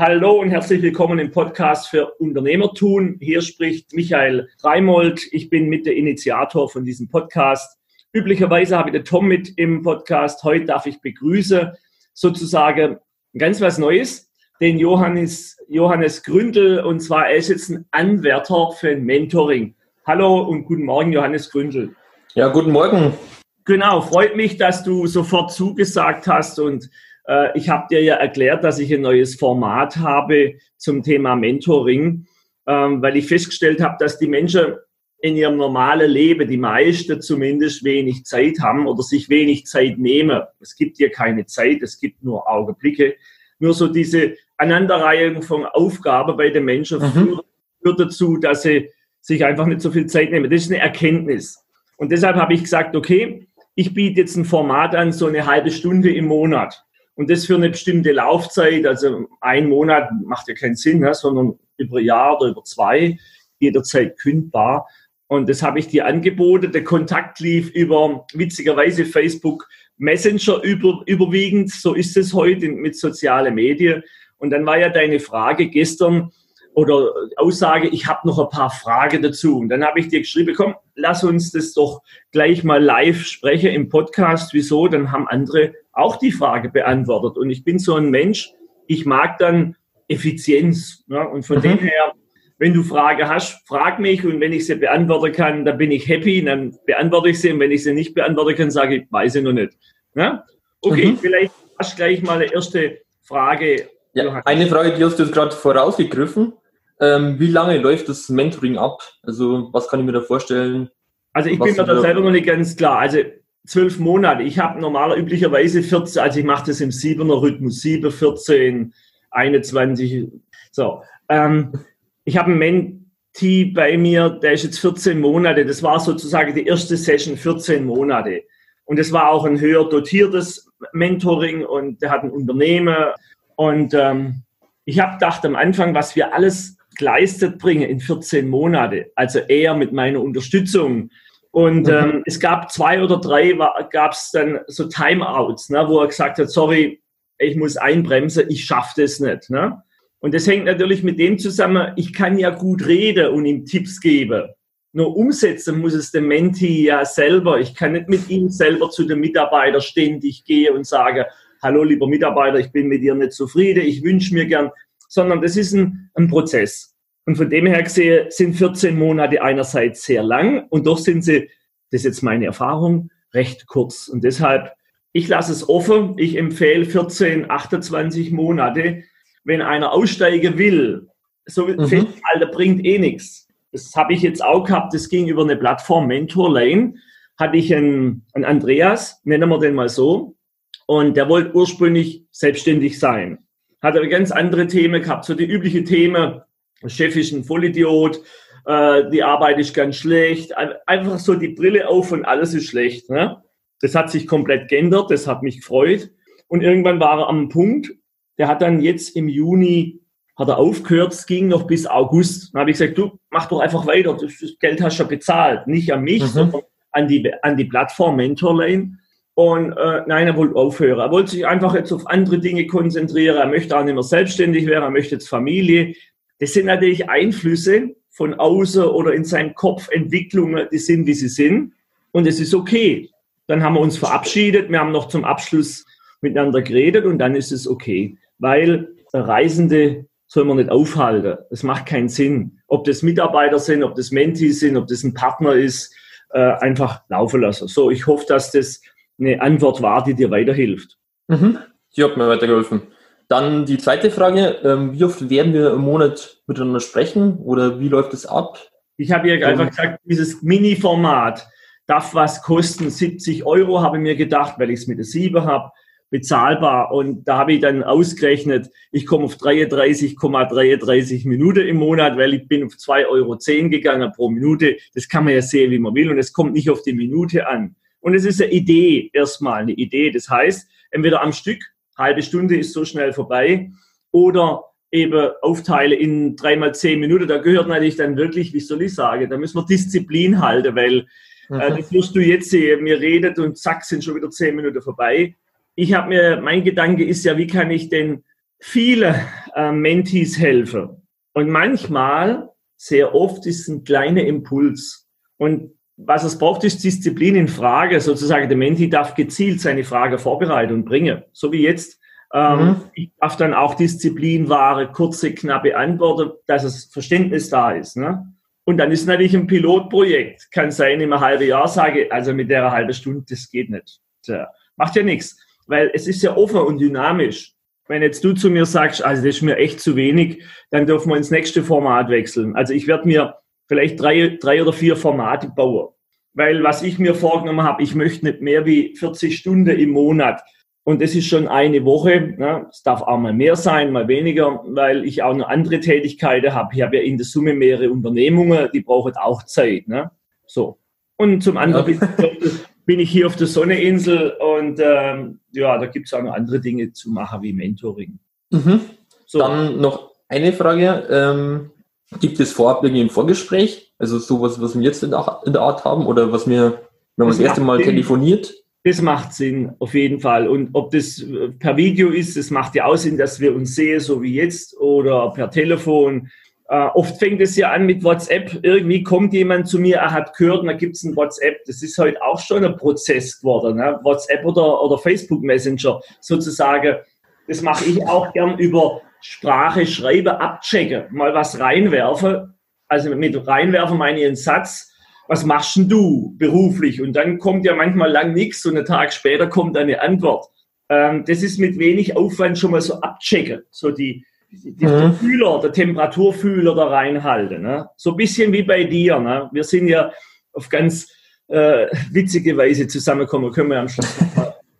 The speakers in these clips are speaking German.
Hallo und herzlich willkommen im Podcast für Unternehmertun. Hier spricht Michael Reimold. Ich bin mit der Initiator von diesem Podcast. Üblicherweise habe ich den Tom mit im Podcast. Heute darf ich begrüßen sozusagen ganz was Neues, den Johannes, Johannes Gründel. Und zwar, er ist jetzt ein Anwärter für ein Mentoring. Hallo und guten Morgen, Johannes Gründel. Ja, guten Morgen. Genau, freut mich, dass du sofort zugesagt hast und ich habe dir ja erklärt, dass ich ein neues Format habe zum Thema Mentoring, ähm, weil ich festgestellt habe, dass die Menschen in ihrem normalen Leben, die meisten zumindest, wenig Zeit haben oder sich wenig Zeit nehmen. Es gibt hier keine Zeit, es gibt nur Augenblicke. Nur so diese Aneinanderreihung von Aufgaben bei den Menschen mhm. führt dazu, dass sie sich einfach nicht so viel Zeit nehmen. Das ist eine Erkenntnis. Und deshalb habe ich gesagt, okay, ich biete jetzt ein Format an, so eine halbe Stunde im Monat. Und das für eine bestimmte Laufzeit, also ein Monat macht ja keinen Sinn, ne, sondern über ein Jahr oder über zwei, jederzeit kündbar. Und das habe ich dir angeboten. Der Kontakt lief über, witzigerweise, Facebook Messenger über, überwiegend. So ist es heute mit sozialen Medien. Und dann war ja deine Frage gestern oder Aussage, ich habe noch ein paar Fragen dazu. Und dann habe ich dir geschrieben, komm, lass uns das doch gleich mal live sprechen im Podcast. Wieso? Dann haben andere auch die Frage beantwortet. Und ich bin so ein Mensch, ich mag dann Effizienz. Ne? Und von mhm. dem her, wenn du Frage hast, frag mich und wenn ich sie beantworten kann, dann bin ich happy, dann beantworte ich sie. Und wenn ich sie nicht beantworten kann, sage ich, weiß ich noch nicht. Ne? Okay, mhm. vielleicht hast du gleich mal eine erste Frage. Ja, eine Frage, die hast du jetzt gerade vorausgegriffen. Ähm, wie lange läuft das Mentoring ab? Also was kann ich mir da vorstellen? Also ich bin mir da selber noch nicht ganz klar. Also zwölf Monate. Ich habe normaler üblicherweise 14, also ich mache das im siebener Rhythmus, 7, 14, 21. So. Ähm, ich habe einen Menti bei mir, der ist jetzt 14 Monate. Das war sozusagen die erste Session, 14 Monate. Und es war auch ein höher dotiertes Mentoring und der hat ein Unternehmen. Und ähm, ich habe gedacht am Anfang, was wir alles geleistet bringen in 14 Monate, also eher mit meiner Unterstützung. Und mhm. ähm, es gab zwei oder drei, gab es dann so Timeouts, ne, wo er gesagt hat, sorry, ich muss einbremsen, ich schaffe das nicht. Ne? Und das hängt natürlich mit dem zusammen, ich kann ja gut reden und ihm Tipps geben. Nur umsetzen muss es der Menti ja selber. Ich kann nicht mit ihm selber zu dem Mitarbeiter ständig gehen und sagen, hallo lieber Mitarbeiter, ich bin mit dir nicht zufrieden, ich wünsche mir gern, sondern das ist ein, ein Prozess. Und von dem her gesehen sind 14 Monate einerseits sehr lang und doch sind sie, das ist jetzt meine Erfahrung, recht kurz. Und deshalb, ich lasse es offen. Ich empfehle 14, 28 Monate. Wenn einer aussteigen will, so mhm. Alter bringt eh nichts. Das habe ich jetzt auch gehabt. Das ging über eine Plattform Mentor Lane. Hatte ich einen, einen Andreas, nennen wir den mal so. Und der wollte ursprünglich selbstständig sein hat aber ganz andere Themen gehabt, so die übliche Themen, Chef ist ein Vollidiot, äh, die Arbeit ist ganz schlecht, einfach so die Brille auf und alles ist schlecht. Ne? Das hat sich komplett geändert, das hat mich gefreut. Und irgendwann war er am Punkt, der hat dann jetzt im Juni hat er aufgehört, es ging noch bis August. Dann habe ich gesagt, du mach doch einfach weiter, das Geld hast du ja bezahlt, nicht an mich, mhm. sondern an die, an die Plattform Mentorlane. Und äh, nein, er wollte aufhören. Er wollte sich einfach jetzt auf andere Dinge konzentrieren. Er möchte auch nicht mehr selbstständig werden. Er möchte jetzt Familie. Das sind natürlich Einflüsse von außen oder in seinem Kopf Entwicklungen, die sind, wie sie sind. Und es ist okay. Dann haben wir uns verabschiedet. Wir haben noch zum Abschluss miteinander geredet und dann ist es okay. Weil Reisende soll man nicht aufhalten. Das macht keinen Sinn. Ob das Mitarbeiter sind, ob das Mentis sind, ob das ein Partner ist, äh, einfach laufen lassen. So, ich hoffe, dass das eine Antwort war, die dir weiterhilft. Mhm. Die hat mir weitergeholfen. Dann die zweite Frage, ähm, wie oft werden wir im Monat miteinander sprechen oder wie läuft es ab? Ich habe ja einfach gesagt, dieses Mini-Format darf was kosten, 70 Euro habe ich mir gedacht, weil ich es mit der 7 habe, bezahlbar. Und da habe ich dann ausgerechnet, ich komme auf 33,33 33 Minuten im Monat, weil ich bin auf 2,10 Euro gegangen pro Minute. Das kann man ja sehen, wie man will. Und es kommt nicht auf die Minute an. Und es ist eine Idee, erstmal eine Idee. Das heißt, entweder am Stück, halbe Stunde ist so schnell vorbei, oder eben aufteile in dreimal zehn Minuten. Da gehört natürlich dann wirklich, wie soll ich sagen, da müssen wir Disziplin halten, weil äh, mhm. äh, das wirst du jetzt sehen, mir redet und zack, sind schon wieder zehn Minuten vorbei. Ich habe mir, mein Gedanke ist ja, wie kann ich denn viele äh, Mentees helfe. Und manchmal, sehr oft, ist ein kleiner Impuls. Und was es braucht, ist Disziplin in Frage. Sozusagen, der Menti darf gezielt seine Frage vorbereiten und bringen. So wie jetzt. Ähm, mhm. Ich darf dann auch Disziplin wahre, kurze, knappe Antworten, dass das Verständnis da ist. Ne? Und dann ist natürlich ein Pilotprojekt. Kann sein, im halben Jahr sage, also mit der halben Stunde, das geht nicht. Tja, macht ja nichts, weil es ist ja offen und dynamisch. Wenn jetzt du zu mir sagst, also das ist mir echt zu wenig, dann dürfen wir ins nächste Format wechseln. Also ich werde mir vielleicht drei, drei oder vier Formate bauen. Weil was ich mir vorgenommen habe, ich möchte nicht mehr wie 40 Stunden im Monat. Und das ist schon eine Woche. Ne? Es darf auch mal mehr sein, mal weniger, weil ich auch noch andere Tätigkeiten habe. Ich habe ja in der Summe mehrere Unternehmungen, die brauchen auch Zeit. Ne? So. Und zum anderen ja. bin ich hier auf der Sonneinsel und ähm, ja, da gibt es auch noch andere Dinge zu machen wie Mentoring. Mhm. So. Dann noch eine Frage. Ähm, gibt es vorab irgendwie ein Vorgespräch? Also sowas, was wir jetzt in der, in der Art haben oder was wir, wenn man das, das erste Mal Sinn. telefoniert? Das macht Sinn, auf jeden Fall. Und ob das äh, per Video ist, das macht ja auch Sinn, dass wir uns sehen, so wie jetzt, oder per Telefon. Uh, oft fängt es ja an mit WhatsApp. Irgendwie kommt jemand zu mir, er hat gehört, und da gibt es ein WhatsApp. Das ist heute auch schon ein Prozess geworden. Ne? WhatsApp oder, oder Facebook Messenger sozusagen. Das mache ich auch gern über Sprache, Schreibe, abchecken, mal was reinwerfe. Also mit reinwerfen meine ich einen Satz. Was machst denn du beruflich? Und dann kommt ja manchmal lang nichts und einen Tag später kommt eine Antwort. Ähm, das ist mit wenig Aufwand schon mal so abchecken. So die, die, mhm. Fühler, der Temperaturfühler da reinhalten. Ne? So ein bisschen wie bei dir. Ne? Wir sind ja auf ganz äh, witzige Weise zusammengekommen, können wir am Schluss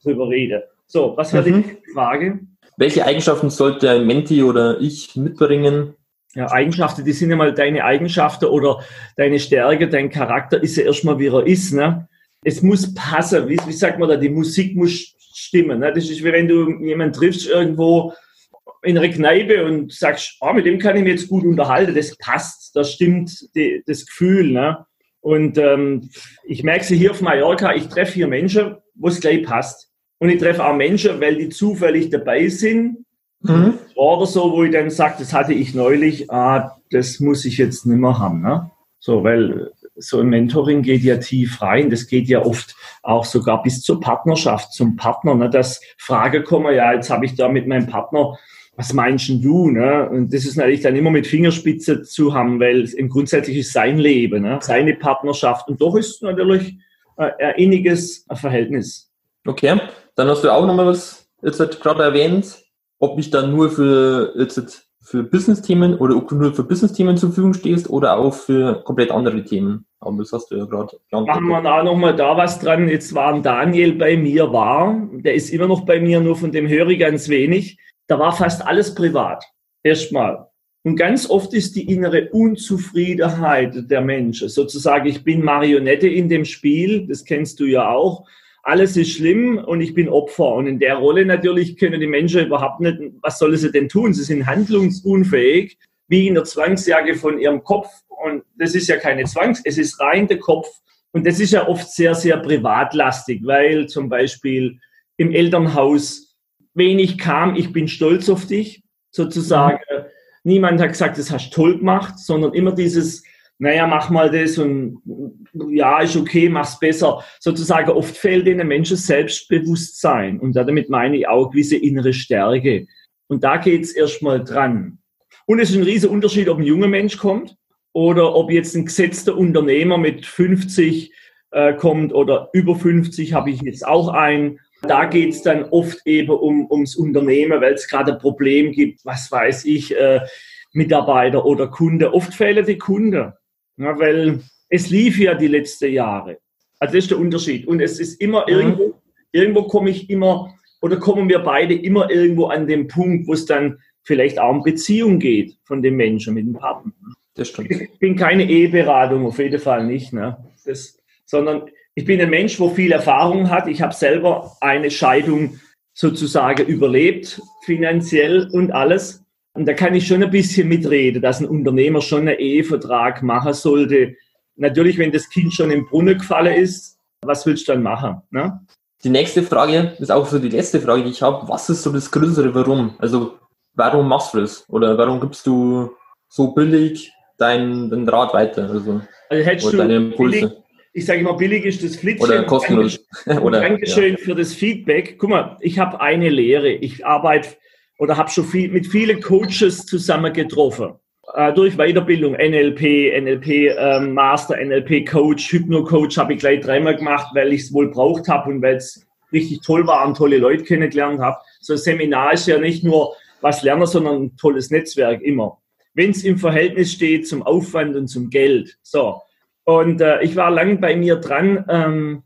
drüber reden. So, was war mhm. die Frage? Welche Eigenschaften sollte ein Menti oder ich mitbringen? Ja, Eigenschaften, die sind ja mal deine Eigenschaften oder deine Stärke, dein Charakter ist ja erstmal, wie er ist. Ne? Es muss passen. Wie, wie sagt man da? Die Musik muss stimmen. Ne? Das ist wie wenn du jemanden triffst irgendwo in einer Kneipe und sagst, oh, mit dem kann ich mich jetzt gut unterhalten, das passt, das stimmt die, das Gefühl. Ne? Und ähm, ich merke sie hier auf Mallorca, ich treffe hier Menschen, wo es gleich passt. Und ich treffe auch Menschen, weil die zufällig dabei sind. Mhm. Oder so, wo ich dann sage, das hatte ich neulich, ah, das muss ich jetzt nicht mehr haben. Ne? So, weil so ein Mentoring geht ja tief rein. Das geht ja oft auch sogar bis zur Partnerschaft, zum Partner. Ne? Das Frage kommen, ja, jetzt habe ich da mit meinem Partner was meinst du? Ne? Und das ist natürlich dann immer mit Fingerspitze zu haben, weil im grundsätzlich ist sein Leben, ne? seine Partnerschaft. Und doch ist natürlich äh, ein inniges Verhältnis. Okay, dann hast du auch nochmal was jetzt gerade erwähnt, ob ich dann nur für jetzt für Business-Themen oder ob du nur für Business-Themen zur Verfügung stehst oder auch für komplett andere Themen. Aber das hast du ja gerade Machen wir auch nochmal da was dran. Jetzt war ein Daniel bei mir war, der ist immer noch bei mir, nur von dem höre ich ganz wenig da war fast alles privat. Erstmal. Und ganz oft ist die innere Unzufriedenheit der Menschen. Sozusagen, ich bin Marionette in dem Spiel, das kennst du ja auch. Alles ist schlimm und ich bin Opfer. Und in der Rolle natürlich können die Menschen überhaupt nicht, was sollen sie denn tun? Sie sind handlungsunfähig, wie in der Zwangsjacke von ihrem Kopf. Und das ist ja keine Zwangs, es ist rein der Kopf. Und das ist ja oft sehr, sehr privatlastig, weil zum Beispiel im Elternhaus wenig kam, ich bin stolz auf dich, sozusagen. Mhm. Niemand hat gesagt, das hast du toll gemacht, sondern immer dieses, naja, mach mal das und ja, ist okay, mach's besser. Sozusagen oft fehlt den Menschen Selbstbewusstsein und damit meine ich auch gewisse innere Stärke. Und da geht's erstmal dran. Und es ist ein riesiger Unterschied, ob ein junger Mensch kommt oder ob jetzt ein gesetzter Unternehmer mit 50 äh, kommt oder über 50 habe ich jetzt auch einen da geht es dann oft eben um, ums Unternehmen, weil es gerade ein Problem gibt, was weiß ich, äh, Mitarbeiter oder Kunde. Oft fehlen die Kunden, ja, weil es lief ja die letzten Jahre. Also das ist der Unterschied. Und es ist immer mhm. irgendwo, irgendwo komme ich immer oder kommen wir beide immer irgendwo an den Punkt, wo es dann vielleicht auch um Beziehung geht von dem Menschen mit dem Partner. Das stimmt. Ich bin keine Eheberatung, auf jeden Fall nicht, ne? Das, sondern ich bin ein Mensch, wo viel Erfahrung hat. Ich habe selber eine Scheidung sozusagen überlebt, finanziell und alles. Und da kann ich schon ein bisschen mitreden, dass ein Unternehmer schon einen Ehevertrag machen sollte. Natürlich, wenn das Kind schon im Brunnen gefallen ist, was willst du dann machen? Ne? Die nächste Frage ist auch so die letzte Frage, die ich habe. Was ist so das größere Warum? Also warum machst du das? Oder warum gibst du so billig deinen dein Draht weiter? Also, also hättest du. Billig, ich sage immer, billig ist das Flitzchen. Oder kostenlos. Dankeschön, oder, Dankeschön ja. für das Feedback. Guck mal, ich habe eine Lehre. Ich arbeite oder habe schon viel, mit vielen Coaches zusammen getroffen. Äh, durch Weiterbildung, NLP, NLP ähm, Master, NLP Coach, Hypno Coach habe ich gleich dreimal gemacht, weil ich es wohl braucht habe und weil es richtig toll war und tolle Leute kennengelernt habe. So ein Seminar ist ja nicht nur was lernen, sondern ein tolles Netzwerk immer. Wenn es im Verhältnis steht zum Aufwand und zum Geld. So. Und äh, ich war lang bei mir dran, ähm,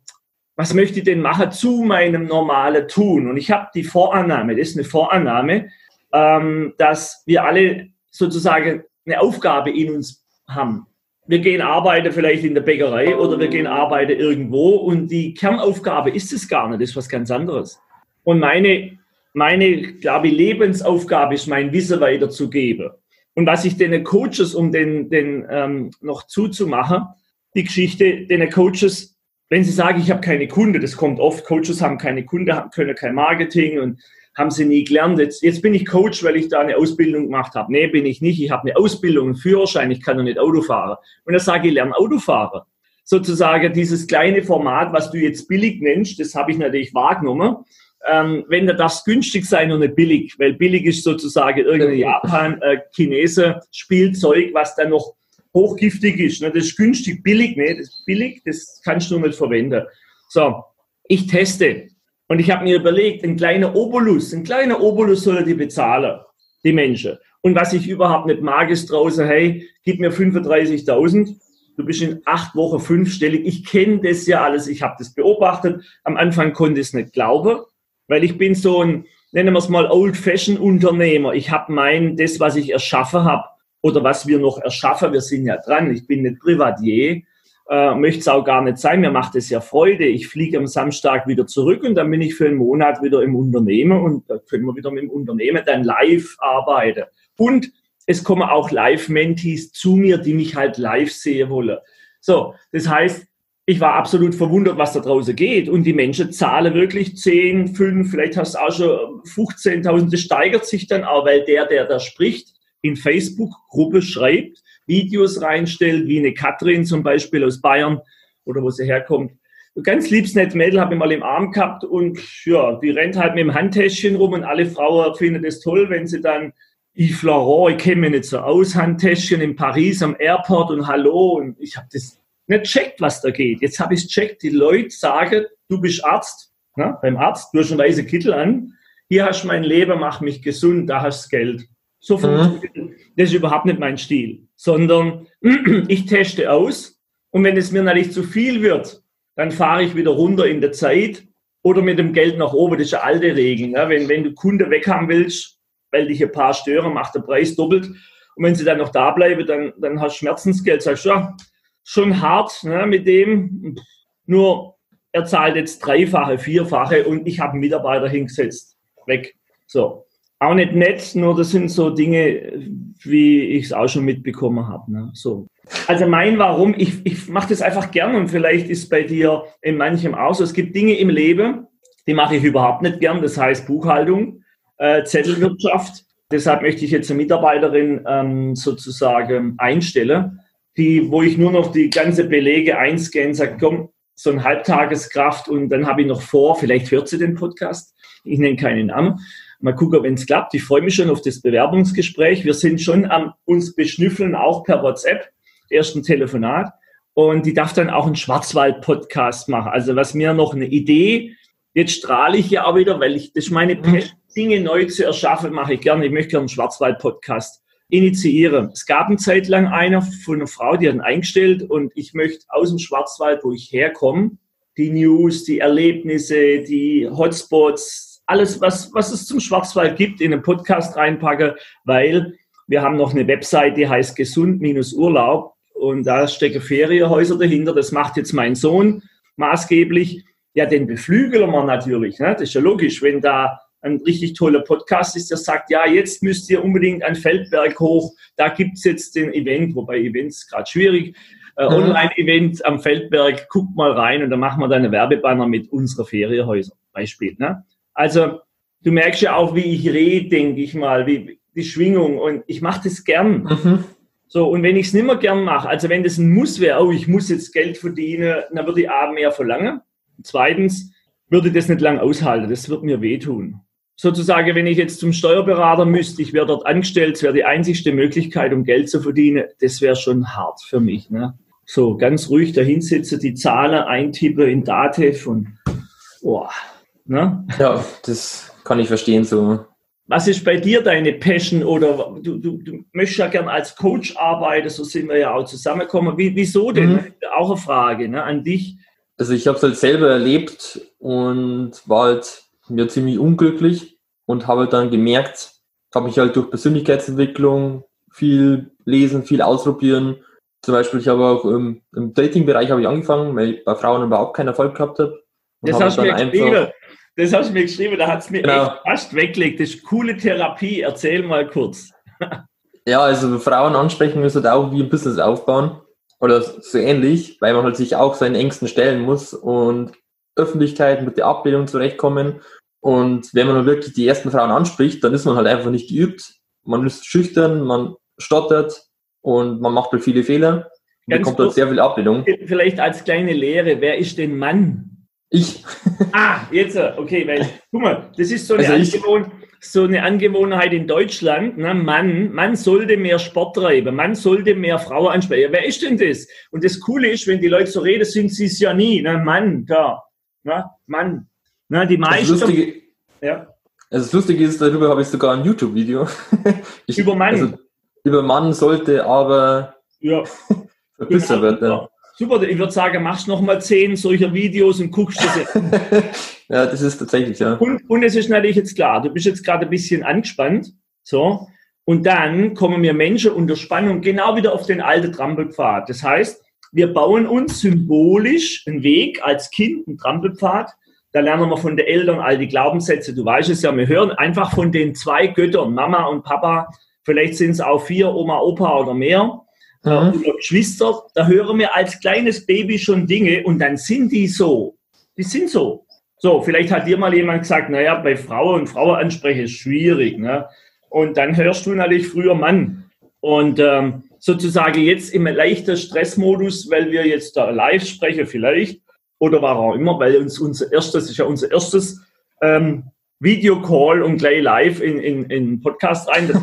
was möchte ich denn machen zu meinem normalen Tun? Und ich habe die Vorannahme, das ist eine Vorannahme, ähm, dass wir alle sozusagen eine Aufgabe in uns haben. Wir gehen arbeiten vielleicht in der Bäckerei oder wir gehen arbeiten irgendwo und die Kernaufgabe ist es gar nicht, das ist was ganz anderes. Und meine, meine, glaube ich, Lebensaufgabe ist, mein Wissen weiterzugeben. Und was ich den Coaches, um den, den ähm, noch zuzumachen, die Geschichte, den Coaches, wenn sie sagen, ich habe keine Kunde, das kommt oft, Coaches haben keine Kunde, können kein Marketing und haben sie nie gelernt. Jetzt, jetzt bin ich Coach, weil ich da eine Ausbildung gemacht habe. Nee, bin ich nicht. Ich habe eine Ausbildung, einen Führerschein, ich kann doch nicht Auto fahren. Und dann sage ich, lerne Autofahrer. Sozusagen dieses kleine Format, was du jetzt billig nennst, das habe ich natürlich wahrgenommen. Ähm, wenn da darf es günstig sein und nicht billig, weil billig ist sozusagen irgendein Japan, äh, Chinese Spielzeug, was dann noch hochgiftig ist. Ne? Das ist günstig, billig, ne? Das ist billig, das kannst du nicht verwenden. So, ich teste. Und ich habe mir überlegt, ein kleiner Obolus, ein kleiner Obolus soll die bezahlen, die Menschen. Und was ich überhaupt nicht mag, ist draußen, hey, gib mir 35.000, du bist in acht Wochen fünfstellig. Ich kenne das ja alles, ich habe das beobachtet. Am Anfang konnte ich es nicht glauben, weil ich bin so ein, nennen wir es mal, Old-Fashion-Unternehmer. Ich habe mein, das, was ich erschaffen habe oder was wir noch erschaffen, wir sind ja dran. Ich bin nicht Privatier, äh, möchte es auch gar nicht sein. Mir macht es ja Freude. Ich fliege am Samstag wieder zurück und dann bin ich für einen Monat wieder im Unternehmen und da können wir wieder mit dem Unternehmen dann live arbeiten. Und es kommen auch Live-Mentees zu mir, die mich halt live sehen wollen. So, das heißt, ich war absolut verwundert, was da draußen geht. Und die Menschen zahlen wirklich 10, 5, vielleicht hast du auch schon 15.000. Das steigert sich dann auch, weil der, der da spricht, in Facebook-Gruppe schreibt, Videos reinstellt, wie eine Katrin zum Beispiel aus Bayern oder wo sie herkommt. Ganz liebes nett Mädel habe ich mal im Arm gehabt und ja, die rennt halt mit dem Handtäschchen rum und alle Frauen finden es toll, wenn sie dann Yves Laurent, ich kenne mich nicht so aus, Handtäschchen in Paris am Airport und Hallo und ich habe das nicht checkt, was da geht. Jetzt habe ich checkt, die Leute sagen, du bist Arzt, ne? beim Arzt, du hast einen weißen Kittel an, hier hast du mein Leben, mach mich gesund, da hast du Geld. So funktioniert mhm. das ist überhaupt nicht mein Stil, sondern ich teste aus und wenn es mir natürlich zu viel wird, dann fahre ich wieder runter in der Zeit oder mit dem Geld nach oben. Das ist eine alte Regel. Ne? Wenn, wenn du Kunden weghaben willst, weil dich ein paar stören, macht der Preis doppelt. Und wenn sie dann noch da bleiben, dann, dann hast du Schmerzensgeld. Sagst du, ja, schon hart ne, mit dem. Nur er zahlt jetzt dreifache, vierfache und ich habe einen Mitarbeiter hingesetzt. Weg. So auch nicht nett, nur das sind so Dinge, wie ich es auch schon mitbekommen habe. Ne? So. Also mein Warum, ich, ich mache das einfach gern und vielleicht ist bei dir in manchem auch so. Es gibt Dinge im Leben, die mache ich überhaupt nicht gern. Das heißt Buchhaltung, äh, Zettelwirtschaft. Deshalb möchte ich jetzt eine Mitarbeiterin ähm, sozusagen einstellen, die, wo ich nur noch die ganze Belege einscanne, sage, komm, so ein Halbtageskraft und dann habe ich noch vor, vielleicht hört sie den Podcast, ich nenne keinen Namen, Mal gucken, wenn es klappt. Ich freue mich schon auf das Bewerbungsgespräch. Wir sind schon am uns beschnüffeln, auch per WhatsApp, ersten Telefonat. Und die darf dann auch einen Schwarzwald-Podcast machen. Also was mir noch eine Idee, jetzt strahle ich ja auch wieder, weil ich, das ist meine mhm. Passion, Dinge neu zu erschaffen, mache ich gerne. Ich möchte gerne einen Schwarzwald-Podcast initiieren. Es gab eine Zeit lang einer von einer Frau, die hat ihn eingestellt und ich möchte aus dem Schwarzwald, wo ich herkomme, die News, die Erlebnisse, die Hotspots, alles, was, was es zum Schwarzwald gibt, in einen Podcast reinpacke, weil wir haben noch eine Website, die heißt gesund-urlaub und da stecken Ferienhäuser dahinter. Das macht jetzt mein Sohn maßgeblich. Ja, den beflügeln wir natürlich. Ne? Das ist ja logisch, wenn da ein richtig toller Podcast ist, der sagt, ja, jetzt müsst ihr unbedingt ein Feldberg hoch, da gibt es jetzt den Event, wobei Events gerade schwierig, äh, mhm. Online-Event am Feldberg, guckt mal rein und dann machen wir da eine Werbebanner mit unserer Ferienhäuser, Beispiel. Ne? Also du merkst ja auch, wie ich rede, denke ich mal. Wie, die Schwingung und ich mache das gern. Mhm. So, und wenn ich es nicht mehr gern mache, also wenn das ein Muss wäre, oh, ich muss jetzt Geld verdienen, dann würde ich A mehr verlangen. Zweitens würde ich das nicht lang aushalten, das wird mir wehtun. Sozusagen, wenn ich jetzt zum Steuerberater müsste, ich wäre dort angestellt, es wäre die einzigste Möglichkeit, um Geld zu verdienen, das wäre schon hart für mich. Ne? So, ganz ruhig dahinsitzen, die Zahlen eintippen in Datev und, oh, ne? Ja, das kann ich verstehen so. Was ist bei dir deine Passion oder du, du, du möchtest ja gern als Coach arbeiten, so sind wir ja auch zusammengekommen. Wie, wieso denn? Mhm. Auch eine Frage ne, an dich. Also ich habe es halt selber erlebt und war halt mir ziemlich unglücklich und habe halt dann gemerkt, habe mich halt durch Persönlichkeitsentwicklung viel lesen, viel ausprobieren. Zum Beispiel, ich habe auch im, im Dating-Bereich habe ich angefangen, weil ich bei Frauen überhaupt keinen Erfolg gehabt habe. Und Das habe hast du mir geschrieben. Das hast du mir geschrieben, da hat es mir Genau. echt fast weggelegt. Das ist coole Therapie. Erzähl mal kurz. Ja, also Frauen ansprechen ist halt auch wie ein Business aufbauen oder so ähnlich, weil man halt sich auch seinen Ängsten stellen muss und Öffentlichkeit mit der Ablehnung zurechtkommen. Und wenn man wirklich die ersten Frauen anspricht, dann ist man halt einfach nicht geübt. Man ist schüchtern, man stottert und man macht halt viele Fehler. Ganz bekommt halt sehr viel Ablehnung. Vielleicht als kleine Lehre, wer ist denn Mann? Ich, Ah, jetzt, okay, weil, guck mal, das ist so eine, Also Angewohn so eine Angewohnheit in Deutschland. Ne? Mann, man sollte mehr Sport treiben, man sollte mehr Frauen ansprechen. Wer ist denn das? Und das Coole ist, wenn die Leute so reden, sind sie es ja nie. Ne? Mann, da. Ne? Mann. Ne? Die das meisten. Lustige, ja. also das Lustige ist, darüber habe ich sogar ein YouTube-Video. Über Mann. Also, über Mann sollte aber ja. verbessert Genau. werden. Super, ich würde sagen, machst noch mal zehn solcher Videos und guckst das jetzt. ja, das ist tatsächlich, ja. Und, und es ist natürlich jetzt klar, du bist jetzt gerade ein bisschen angespannt. So. Und dann kommen wir Menschen unter Spannung genau wieder auf den alten Trampelpfad. Das heißt, wir bauen uns symbolisch einen Weg als Kind, einen Trampelpfad. Da lernen wir von den Eltern all die Glaubenssätze. Du weißt es ja, wir hören einfach von den zwei Göttern, Mama und Papa. Vielleicht sind es auch vier, Oma, Opa oder mehr Mhm. oder Geschwister, da hören wir als kleines Baby schon Dinge und dann sind die so. Die sind so. So, vielleicht hat dir mal jemand gesagt, naja, bei Frauen und Frauen ansprechen ist schwierig. Ne? Und dann hörst du natürlich früher Mann. Und ähm, sozusagen jetzt im leichten Stressmodus, weil wir jetzt da live sprechen vielleicht, oder war auch immer, weil uns unser erstes, ist ja unser erstes ähm, Videocall und gleich live in, in, in Podcast rein. Das,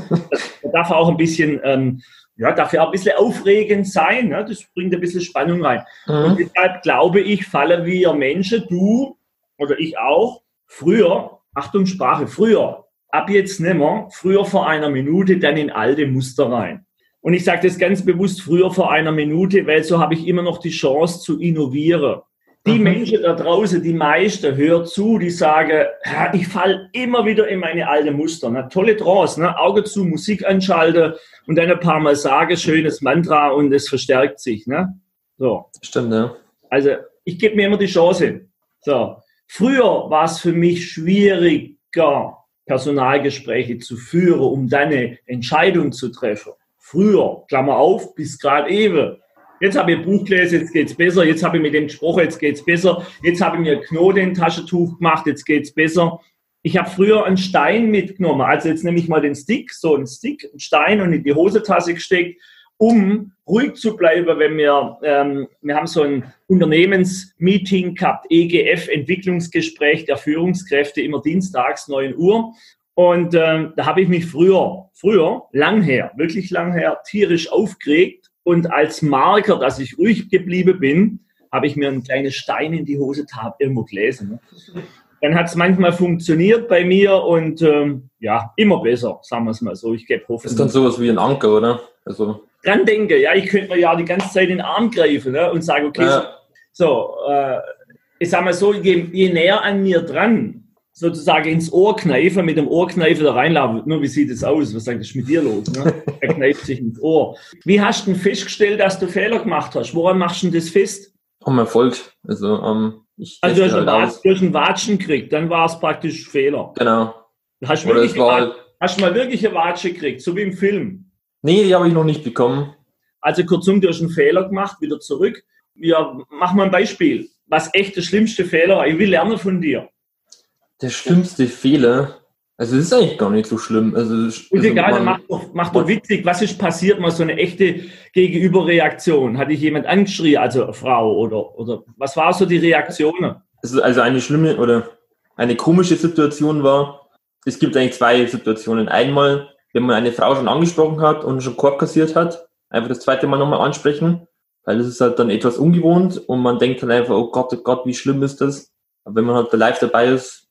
das darf auch ein bisschen, ähm, ja, darf ja auch ein bisschen aufregend sein. Ne? Das bringt ein bisschen Spannung rein. Und Mhm. deshalb glaube ich, fallen wir Menschen, du oder ich auch, früher, Achtung Sprache, früher, ab jetzt nimmer, früher vor einer Minute, dann in alte Muster rein. Und ich sage das ganz bewusst früher vor einer Minute, weil so habe ich immer noch die Chance zu innovieren. Die Mhm. Menschen da draußen, die meisten, hört zu, die sagen, "Ja, ich falle immer wieder in meine alte Muster. Ne? Tolle Trance, ne? Auge zu, Musik anschalten und dann ein paar Mal sagen, schönes Mantra und es verstärkt sich. Ne? So. Stimmt, ja. Also ich gebe mir immer die Chance. So. Früher war es für mich schwieriger, Personalgespräche zu führen, um dann eine Entscheidung zu treffen. Früher, Klammer auf, bis gerade eben. Jetzt habe ich ein Buch gelesen, jetzt geht's besser. Jetzt habe ich mit dem gesprochen, jetzt geht's besser. Jetzt habe ich mir Knoten in Taschentuch gemacht, jetzt geht's besser. Ich habe früher einen Stein mitgenommen. Also jetzt nehme ich mal den Stick, so einen Stick, einen Stein und in die Hosentasse gesteckt, um ruhig zu bleiben, wenn wir, ähm, wir haben so ein Unternehmensmeeting gehabt, EGF, Entwicklungsgespräch der Führungskräfte, immer dienstags 9 Uhr. Und ähm, da habe ich mich früher, früher, lang her, wirklich lang her, tierisch aufgeregt. Und als Marker, dass ich ruhig geblieben bin, habe ich mir einen kleinen Stein in die Hose tab irgendwo gelesen. Ne? Dann hat es manchmal funktioniert bei mir und ähm, ja, immer besser, sagen wir es mal so. Ich gebe Das Hoffnung ist dann sowas wie ein Anker, oder? Also, dran denke, ja, ich könnte mir ja die ganze Zeit in den Arm greifen ne, und sagen, okay, ja, so, äh, ich sag mal so, je, je näher an mir dran, sozusagen ins Ohr kneifen, mit dem Ohrkneifer da reinlaufen, nur wie sieht es aus? Was sagt das mit dir los? Ne? Er kneift sich ins Ohr. Wie hast du denn festgestellt, dass du Fehler gemacht hast? Woran machst du denn das fest? am Erfolg. Also, ähm, ich Also durch einen, halt Wat aus. durch einen Watschen gekriegt, dann war es praktisch Fehler. Genau. Hast du, wirklich halt, hast du mal wirklich eine Watsche gekriegt, so wie im Film? nee, die habe ich noch nicht bekommen. Also kurzum, du hast einen Fehler gemacht, wieder zurück. Ja, mach mal ein Beispiel. Was echt der schlimmste Fehler war? Ich will lernen von dir. Der schlimmste Fehler, Also es ist eigentlich gar nicht so schlimm. Also, Ist also egal, mach doch, mach doch witzig, was ist passiert, mal so eine echte Gegenüberreaktion. Hat dich jemand angeschrien, also Frau oder, oder was war so die Reaktion? Also, also eine schlimme oder eine komische Situation war, es gibt eigentlich zwei Situationen. Einmal, wenn man eine Frau schon angesprochen hat und schon Korb kassiert hat, einfach das zweite Mal nochmal ansprechen, weil das ist halt dann etwas ungewohnt und man denkt dann einfach, oh Gott, oh Gott, wie schlimm ist das? Aber wenn man halt da live dabei ist,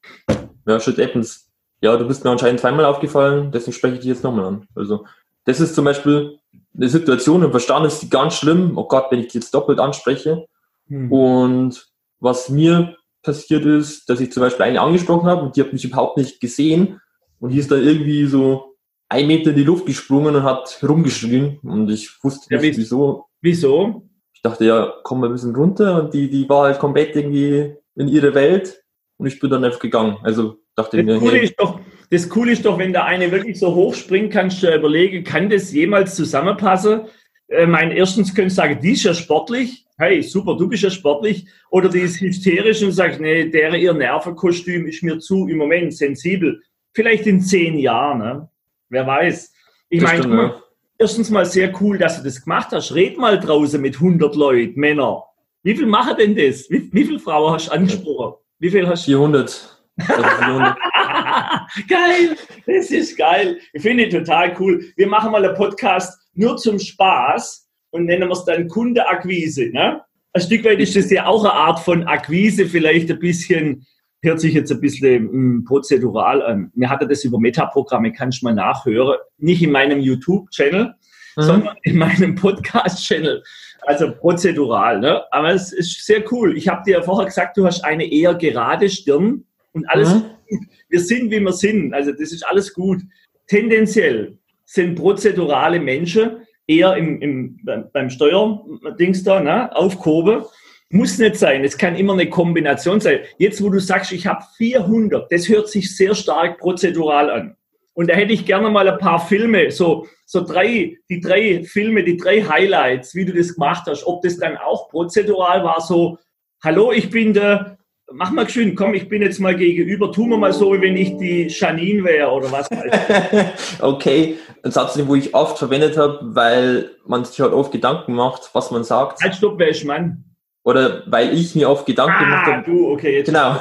ja, shit happens. Ja, du bist mir anscheinend zweimal aufgefallen, deswegen spreche ich dich jetzt nochmal an. Also, das ist zum Beispiel eine Situation, im Verstand ist die ganz schlimm, oh Gott, wenn ich die jetzt doppelt anspreche, Hm. und was mir passiert ist, dass ich zum Beispiel eine angesprochen habe und die hat mich überhaupt nicht gesehen und die ist dann irgendwie so ein Meter in die Luft gesprungen und hat rumgeschrien und ich wusste Ja, nicht wie- wieso. Wieso? Ich dachte, ja, komm mal ein bisschen runter und die, die war halt komplett irgendwie in ihrer Welt und ich bin dann einfach gegangen. Also dachte Das mir, Coole, hey, ist doch, das Coole ist doch, wenn der eine wirklich so hoch springt, kannst du ja überlegen, kann das jemals zusammenpassen? Äh, mein erstens könntest du sagen, die ist ja sportlich. Hey, super, du bist ja sportlich. Oder die ist hysterisch und sagt, nee, der ihr Nervenkostüm ist mir zu im Moment sensibel. Vielleicht in zehn Jahren, ne? Wer weiß. Ich meine, ja. erstens mal sehr cool, dass du das gemacht hast. Red mal draußen mit 100 Leuten, Männer. Wie viel machen denn das? Wie, wie viele Frauen hast du angesprochen? Wie viel hast du? 400. Also 400. geil, das ist geil. Ich finde ihn total cool. Wir machen mal einen Podcast nur zum Spaß und nennen wir es dann Kundeakquise. Ne? Ein Stück weit ist das ja auch eine Art von Akquise, vielleicht ein bisschen, hört sich jetzt ein bisschen mm, prozedural an. Mir hatte das über Metaprogramme, kannst du mal nachhören. Nicht in meinem YouTube-Channel, Mhm. sondern in meinem Podcast-Channel. Also prozedural, ne? Aber es ist sehr cool. Ich habe dir ja vorher gesagt, du hast eine eher gerade Stirn und alles Mhm. gut. Wir sind, wie wir sind. Also das ist alles gut. Tendenziell sind prozedurale Menschen eher im, im, beim, Steuerdings da, ne? Aufgehoben. Muss nicht sein. Es kann immer eine Kombination sein. Jetzt, wo du sagst, ich habe 400, das hört sich sehr stark prozedural an. Und da hätte ich gerne mal ein paar Filme, so, so drei, die drei Filme, die drei Highlights, wie du das gemacht hast, ob das dann auch prozedural war, so, hallo, ich bin der, mach mal schön, komm, ich bin jetzt mal gegenüber, tu mir mal so, wie wenn ich die Janine wäre oder was weiß okay, ein Satz, den wo ich oft verwendet habe, weil man sich halt oft Gedanken macht, was man sagt. ich. Halt, stopp, wer ist Mann? Oder weil ich mir oft Gedanken gemacht Ah, habe, du, okay, jetzt. genau,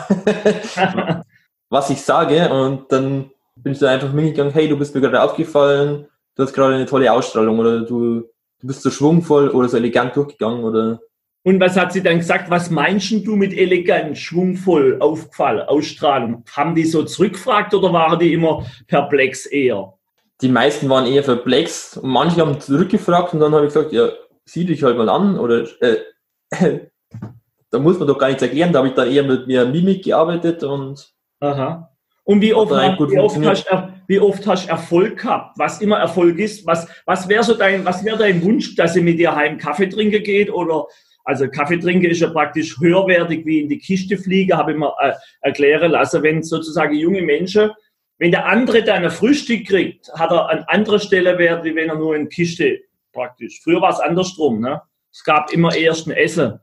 was ich sage und dann bin ich dann einfach mitgegangen, hey, du bist mir gerade aufgefallen, du hast gerade eine tolle Ausstrahlung oder du, du bist so schwungvoll oder so elegant durchgegangen oder Und was hat sie dann gesagt? Was meinst du mit elegant, schwungvoll, aufgefallen, Ausstrahlung? Haben die so zurückgefragt oder waren die immer perplex eher? die meisten waren eher verplext und manche haben zurückgefragt und dann habe ich gesagt, ja, sieh dich halt mal an oder äh, da muss man doch gar nichts erklären, da habe ich dann eher mit mir Mimik gearbeitet und Aha. Und wie oft, wie, oft hast, er- wie oft hast du Erfolg gehabt? Was immer Erfolg ist, was, was wäre so dein, was wäre dein Wunsch, dass sie mit dir heim Kaffee trinken geht? Oder also Kaffee trinken ist ja praktisch höherwertig wie in die Kiste fliegen, habe ich mir äh, erklären lassen, wenn sozusagen junge Menschen, wenn der andere dann ein Frühstück kriegt, hat er an anderer Stelle Wert, wie wenn er nur in Kiste praktisch. Früher war es andersrum, ne? Es gab immer erst ein Essen.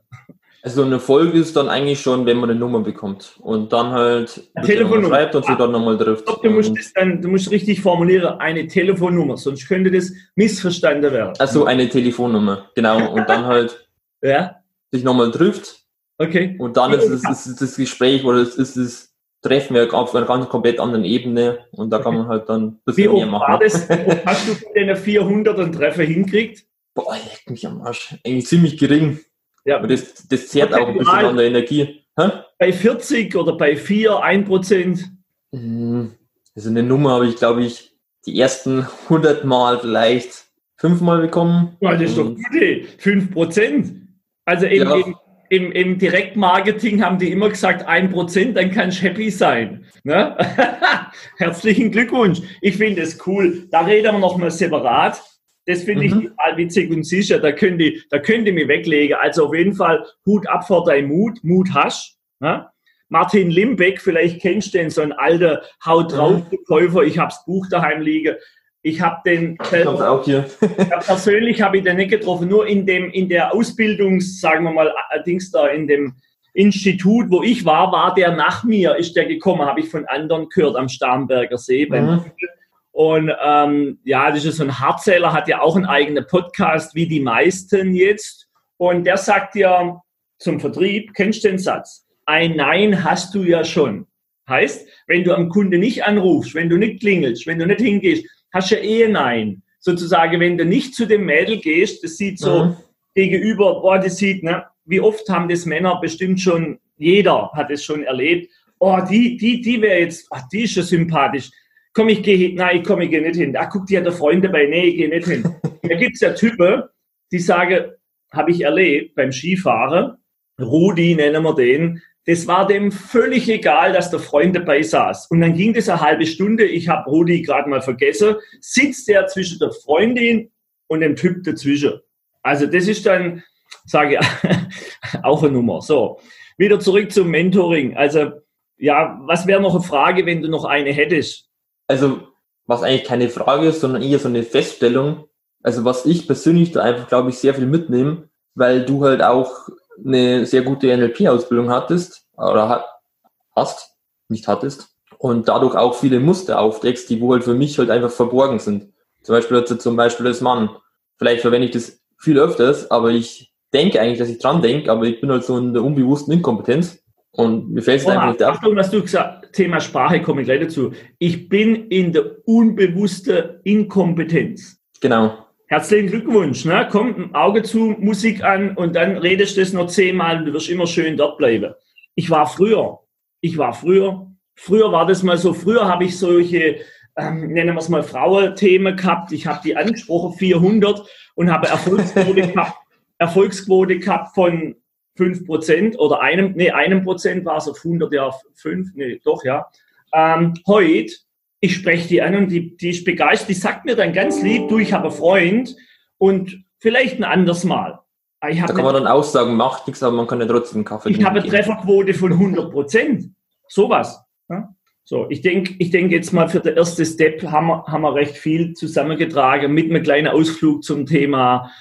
Also ein Erfolg ist dann eigentlich schon, wenn man eine Nummer bekommt und dann halt Eine Telefonnummer. schreibt und sie dann nochmal trifft. Ich glaube, du musst das dann, du musst richtig formulieren, eine Telefonnummer, sonst könnte das missverstanden werden. Also eine Telefonnummer, genau. Und dann halt Ja, sich nochmal trifft okay. und dann ist es ist das Gespräch oder es ist das Treffen ja auf einer ganz komplett anderen Ebene und da kann man halt dann ein Wie bisschen mehr oft machen. war das? Wie hast du von den 400 einen Treffer hinkriegt? Boah, leck mich am Arsch. Eigentlich ziemlich gering. Ja, Aber das, das zehrt auch ein bisschen an der Energie. Hä? bei 40 oder bei 4, 1 Prozent. Hm, Also eine Nummer habe ich, glaube ich, die ersten 100 Mal vielleicht fünfmal bekommen. Ja, das ist doch Und- gut, ey. 5 Prozent. Also im, Ja. im, im, im Direktmarketing haben die immer gesagt, 1 Prozent, dann kannst du happy sein. Ne? Herzlichen Glückwunsch. Ich finde es cool. Da reden wir noch mal separat. Das finde ich Mhm. total witzig und sicher. Da könnt ihr, da könnt ihr mich weglegen. Also auf jeden Fall Hut ab vor deinem Mut. Mut hast. Ne? Martin Limbeck, vielleicht kennst du den, so ein alter Haut drauf Verkäufer. Ich habe das Buch daheim liegen. Ich habe den Ich hab's auch hier. ja, persönlich habe ich den nicht getroffen, nur in dem, in der Ausbildungs, sagen wir mal, äh, Dings da, in dem, Institut, wo ich war, war der nach mir, ist der gekommen, habe ich von anderen gehört am Starnberger See. Mhm. Und ähm, ja, das ist so ein Hartzähler, hat ja auch einen eigenen Podcast, wie die meisten jetzt. Und der sagt ja zum Vertrieb, kennst du den Satz? Ein Nein hast du ja schon. Heißt, wenn du am Kunde nicht anrufst, wenn du nicht klingelst, wenn du nicht hingehst, hast du ja eh ein Nein. Sozusagen, wenn du nicht zu dem Mädel gehst, das sieht so mhm. gegenüber, boah, das sieht, ne, wie oft haben das Männer bestimmt schon, jeder hat es schon erlebt, oh, die, die, die wäre jetzt, ach, die ist ja sympathisch komm, ich gehe hin, nein, komm, ich gehe nicht hin. Ach, guck, die hat der Freund dabei, nee, ich gehe nicht hin. da gibt es ja Typen, die sagen, habe ich erlebt beim Skifahren, Rudi nennen wir den, das war dem völlig egal, dass der Freund dabei saß. Und dann ging das eine halbe Stunde, ich habe Rudi gerade mal vergessen, sitzt der zwischen der Freundin und dem Typ dazwischen. Also das ist dann, sage ich, auch eine Nummer. So, wieder zurück zum Mentoring. Also ja, was wäre noch eine Frage, wenn du noch eine hättest? Also was eigentlich keine Frage ist, sondern eher so eine Feststellung. Also was ich persönlich da einfach, glaube ich, sehr viel mitnehme, weil du halt auch eine sehr gute NLP-Ausbildung hattest oder hast, nicht hattest und dadurch auch viele Muster aufdeckst, die wo halt für mich halt einfach verborgen sind. Zum Beispiel also zum Beispiel als Mann. Vielleicht verwende ich das viel öfters, aber ich denke eigentlich, dass ich dran denke, aber ich bin halt so in der unbewussten Inkompetenz und mir fällt es einfach nicht auf. Achtung, was du gesagt Thema Sprache komme ich gleich dazu. Ich bin in der unbewussten Inkompetenz. Genau. Herzlichen Glückwunsch. Ne? Kommt ein Auge zu, Musik an und dann redest du das noch zehnmal und du wirst immer schön dort bleiben. Ich war früher. Ich war früher. Früher war das mal so. Früher habe ich solche, ähm, nennen wir es mal Frauenthemen gehabt. Ich habe die angesprochen, 400 und habe Erfolgsquote gehabt. Erfolgsquote gehabt von 5 Prozent oder einem, nee, einem Prozent war es auf 100 ja 5, nee, doch, ja. Ähm, heute, ich spreche die an und die, die ist begeistert, die sagt mir dann ganz lieb, du, ich habe einen Freund und vielleicht ein anderes Mal. da kann man dann auch sagen, macht nichts, aber man kann ja trotzdem Kaffee Ich habe eine Trefferquote von 100 Prozent. Sowas. Ja? So, ich denke ich denk jetzt mal für den ersten Step haben wir, haben wir recht viel zusammengetragen mit einem kleinen Ausflug zum Thema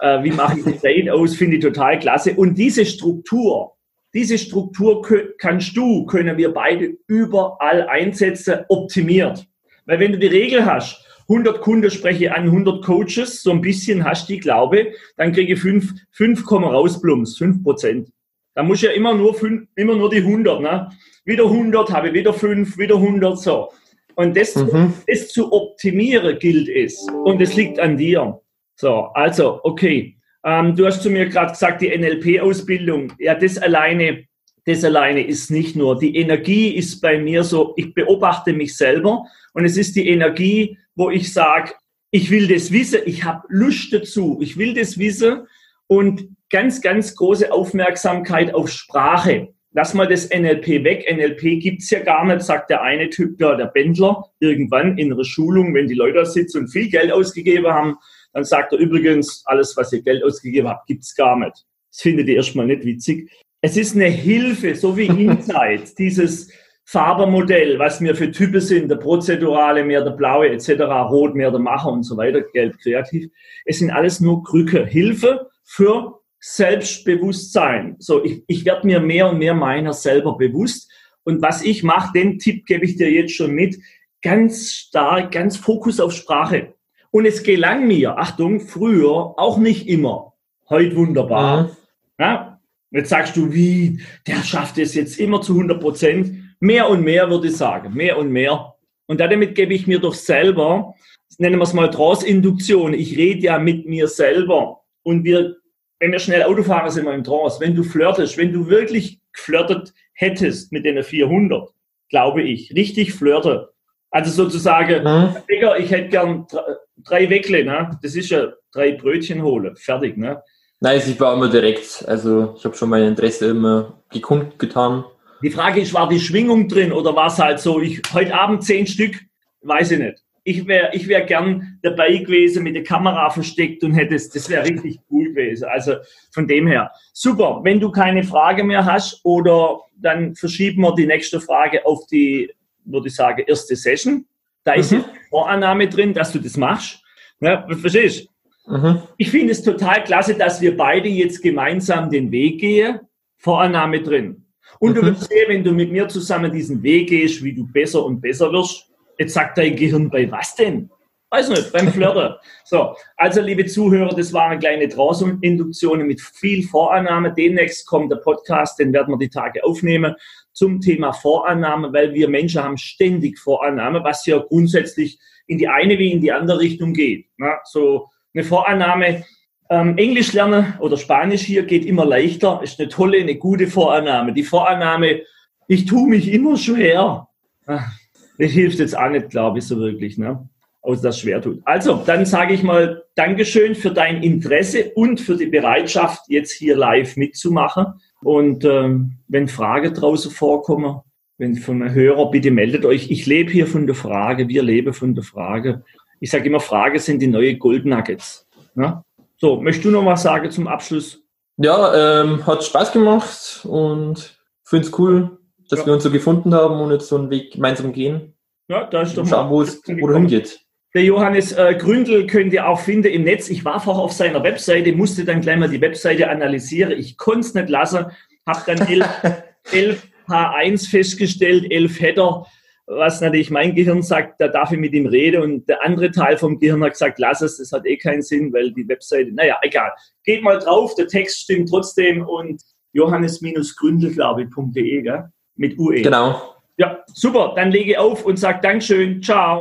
äh, wie mache ich Design aus, finde ich total klasse. Und diese Struktur, diese Struktur kannst du, können wir beide überall einsetzen, optimiert. Weil wenn du die Regel hast, 100 Kunden spreche an 100 Coaches, so ein bisschen hast du die Glaube, dann kriege ich 5, 5 kommen raus, Plums, 5 Prozent. Da muss ich ja immer nur, 5, immer nur die 100, ne? Wieder 100, habe ich wieder 5, wieder 100, so. Und das, mhm. das zu optimieren gilt es. Und es liegt an dir. So, also, okay. Ähm, du hast zu mir gerade gesagt, die NLP-Ausbildung. Ja, das alleine, das alleine ist nicht nur. Die Energie ist bei mir so, ich beobachte mich selber und es ist die Energie, wo ich sage, ich will das wissen, ich habe Lust dazu, ich will das wissen und ganz, ganz große Aufmerksamkeit auf Sprache. Lass mal das NLP weg. NLP gibt's ja gar nicht, sagt der eine Typ, der, der Bändler, irgendwann in einer Schulung, wenn die Leute da sitzen und viel Geld ausgegeben haben, dann sagt er übrigens, alles, was ihr Geld ausgegeben habt, gibt's gar nicht. Das findet ihr erstmal nicht witzig. Es ist eine Hilfe, so wie Insight, dieses Fabermodell, was mir für Typen sind, der prozedurale, mehr der blaue etc., rot mehr der Macher und so weiter, gelb kreativ. Es sind alles nur Krücke, Hilfe für Selbstbewusstsein. So, ich, ich werde mir mehr und mehr meiner selber bewusst. Und was ich mache, den Tipp gebe ich dir jetzt schon mit, ganz stark, ganz Fokus auf Sprache. Und es gelang mir, Achtung, früher auch nicht immer. Heute wunderbar. Mhm. Ja? Jetzt sagst du, wie, der schafft es jetzt immer zu 100 Prozent. Mehr und mehr würde ich sagen, mehr und mehr. Und damit gebe ich mir doch selber, nennen wir es mal Trance-Induktion. Ich rede ja mit mir selber. Und wir, wenn wir schnell Auto fahren, sind wir im Trance. Wenn du flirtest, wenn du wirklich geflirtet hättest mit den 400, glaube ich, richtig flirte. Also sozusagen, mhm. ich hätte gern drei Weckle, ne? Das ist ja drei Brötchen holen, fertig, ne? Nein, ich war immer direkt. Also ich habe schon mein Interesse immer getan. Die Frage ist, war die Schwingung drin oder war es halt so, ich heute Abend zehn Stück, weiß ich nicht. Ich wäre ich wär gern dabei gewesen, mit der Kamera versteckt und hätte es, das wäre richtig cool gewesen. Also von dem her. Super, wenn du keine Frage mehr hast oder dann verschieben wir die nächste Frage auf die, würde ich sagen, erste Session. Da mhm. ist eine Vorannahme drin, dass du das machst. Ja, verstehst du? Mhm. Ich finde es total klasse, dass wir beide jetzt gemeinsam den Weg gehen. Vorannahme drin. Und du Mhm. wirst sehen, wenn du mit mir zusammen diesen Weg gehst, wie du besser und besser wirst. Jetzt sagt dein Gehirn bei was denn? Weiß nicht, beim Flirten. So, also liebe Zuhörer, das waren kleine Trauminduktionen mit viel Vorannahme. Demnächst kommt der Podcast, den werden wir die Tage aufnehmen zum Thema Vorannahme, weil wir Menschen haben ständig Vorannahme, was ja grundsätzlich in die eine wie in die andere Richtung geht. Na, so eine Vorannahme, ähm, Englisch lernen oder Spanisch hier geht immer leichter, ist eine tolle, eine gute Vorannahme. Die Vorannahme, ich tue mich immer schwer. Das hilft jetzt auch nicht, glaube ich, so wirklich, ne? Außer das schwer tut. Also, dann sage ich mal Dankeschön für dein Interesse und für die Bereitschaft, jetzt hier live mitzumachen. Und ähm, wenn Fragen draußen vorkommen, wenn von einem Hörer, bitte meldet euch. Ich lebe hier von der Frage, wir leben von der Frage. Ich sage immer, Frage sind die neue Gold Nuggets. Ne? So, möchtest du noch was sagen zum Abschluss? Ja, ähm, hat Spaß gemacht und finde es cool, dass Ja. wir uns so gefunden haben und jetzt so einen Weg gemeinsam gehen. Ja, da ist doch Und schauen, wo es wo hingeht. Der Johannes äh, Gründel könnt ihr auch finden im Netz. Ich war vorher auf seiner Webseite, musste dann gleich mal die Webseite analysieren. Ich konnte es nicht lassen, habe dann 11, 11 H1 festgestellt, 11 Header, was natürlich mein Gehirn sagt, da darf ich mit ihm reden. Und der andere Teil vom Gehirn hat gesagt, lass es, das hat eh keinen Sinn, weil die Webseite, naja, egal. Geht mal drauf, der Text stimmt trotzdem und johannes-gründel, glaube ich, .de, gell? mit UE. Genau. Ja, super, dann lege ich auf und sage Dankeschön, ciao.